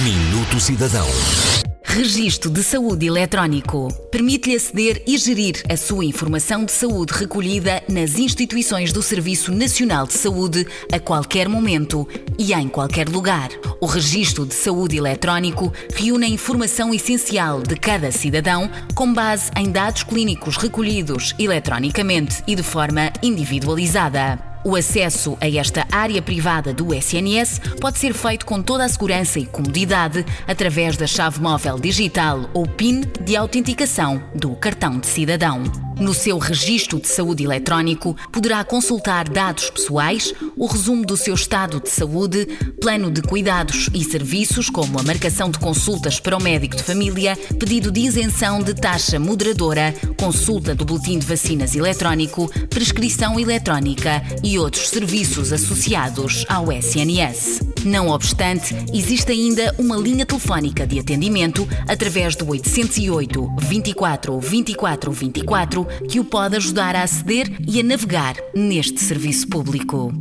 Minuto Cidadão. Registro de Saúde Eletrónico. Permite-lhe aceder e gerir a sua informação de saúde recolhida nas instituições do Serviço Nacional de Saúde a qualquer momento e em qualquer lugar. O Registro de Saúde Eletrónico reúne a informação essencial de cada cidadão com base em dados clínicos recolhidos eletronicamente e de forma individualizada. O acesso a esta área privada do SNS pode ser feito com toda a segurança e comodidade através da chave móvel digital ou PIN de autenticação do cartão de cidadão. No seu registro de saúde eletrónico, poderá consultar dados pessoais, o resumo do seu estado de saúde, plano de cuidados e serviços, como a marcação de consultas para o médico de família, pedido de isenção de taxa moderadora, consulta do boletim de vacinas eletrónico, prescrição eletrónica e outros serviços associados ao SNS. Não obstante, existe ainda uma linha telefónica de atendimento através do 808 24 24 24 que o pode ajudar a aceder e a navegar neste serviço público.